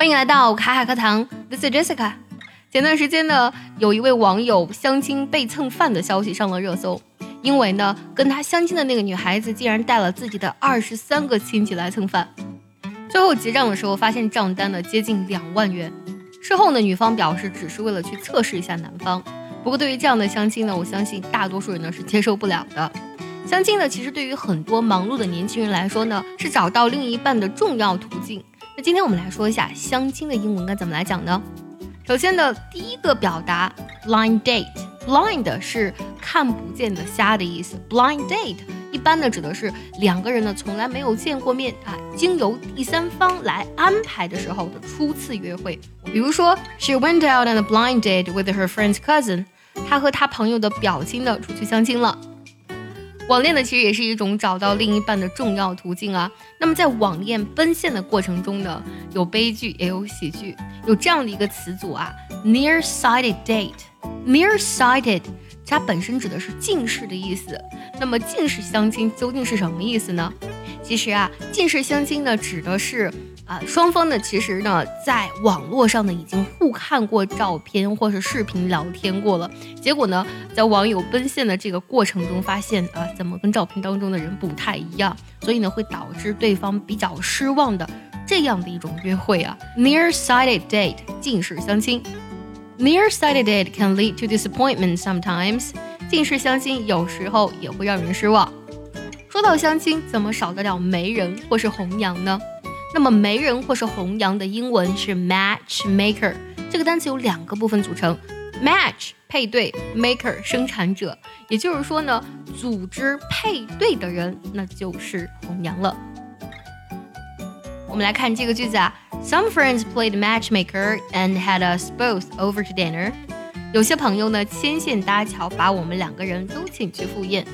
欢迎来到卡卡课堂，This is Jessica。前段时间呢，有一位网友相亲被蹭饭的消息上了热搜，因为呢，跟他相亲的那个女孩子竟然带了自己的二十三个亲戚来蹭饭，最后结账的时候发现账单呢接近两万元。事后呢，女方表示只是为了去测试一下男方。不过对于这样的相亲呢，我相信大多数人呢是接受不了的。相亲呢，其实对于很多忙碌的年轻人来说呢，是找到另一半的重要途径。今天我们来说一下相亲的英文该怎么来讲呢？首先的第一个表达，blind date，blind 是看不见的瞎的意思，blind date 一般呢指的是两个人呢从来没有见过面啊，经由第三方来安排的时候的初次约会。比如说，She went out on a blind date with her friend's cousin，她和她朋友的表亲呢出去相亲了。网恋呢，其实也是一种找到另一半的重要途径啊。那么在网恋奔现的过程中呢，有悲剧也有喜剧，有这样的一个词组啊，nearsighted date。nearsighted 它本身指的是近视的意思。那么近视相亲究竟是什么意思呢？其实啊，近视相亲呢，指的是。啊，双方呢，其实呢，在网络上呢，已经互看过照片或是视频聊天过了。结果呢，在网友奔现的这个过程中，发现啊，怎么跟照片当中的人不太一样，所以呢，会导致对方比较失望的这样的一种约会啊。Nearsighted date，近视相亲。Nearsighted date can lead to disappointment sometimes。近视相亲有时候也会让人失望。说到相亲，怎么少得了媒人或是红娘呢？那么媒人或是红娘的英文是 matchmaker，这个单词有两个部分组成，match 配对，maker 生产者，也就是说呢，组织配对的人那就是红娘了。我们来看这个句子啊，Some friends played matchmaker and had us both over to dinner。有些朋友呢牵线搭桥，把我们两个人都请去赴宴。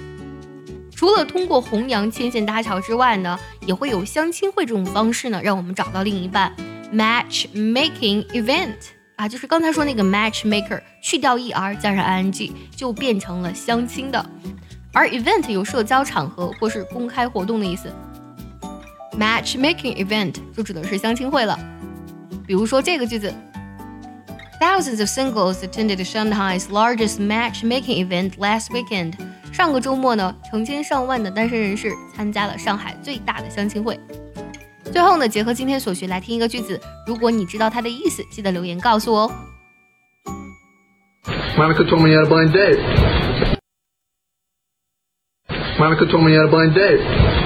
除了通过红娘牵线搭桥之外呢，也会有相亲会这种方式呢，让我们找到另一半。Matchmaking event 啊，就是刚才说那个 matchmaker，去掉 er 加上 ing 就变成了相亲的。而 event 有社交场合或是公开活动的意思。Matchmaking event 就指的是相亲会了。比如说这个句子：Thousands of singles attended Shanghai's largest matchmaking event last weekend. 上个周末呢，成千上万的单身人士参加了上海最大的相亲会。最后呢，结合今天所学来听一个句子，如果你知道它的意思，记得留言告诉我哦。Monica told me you had a blind date. Monica told me you had a blind date.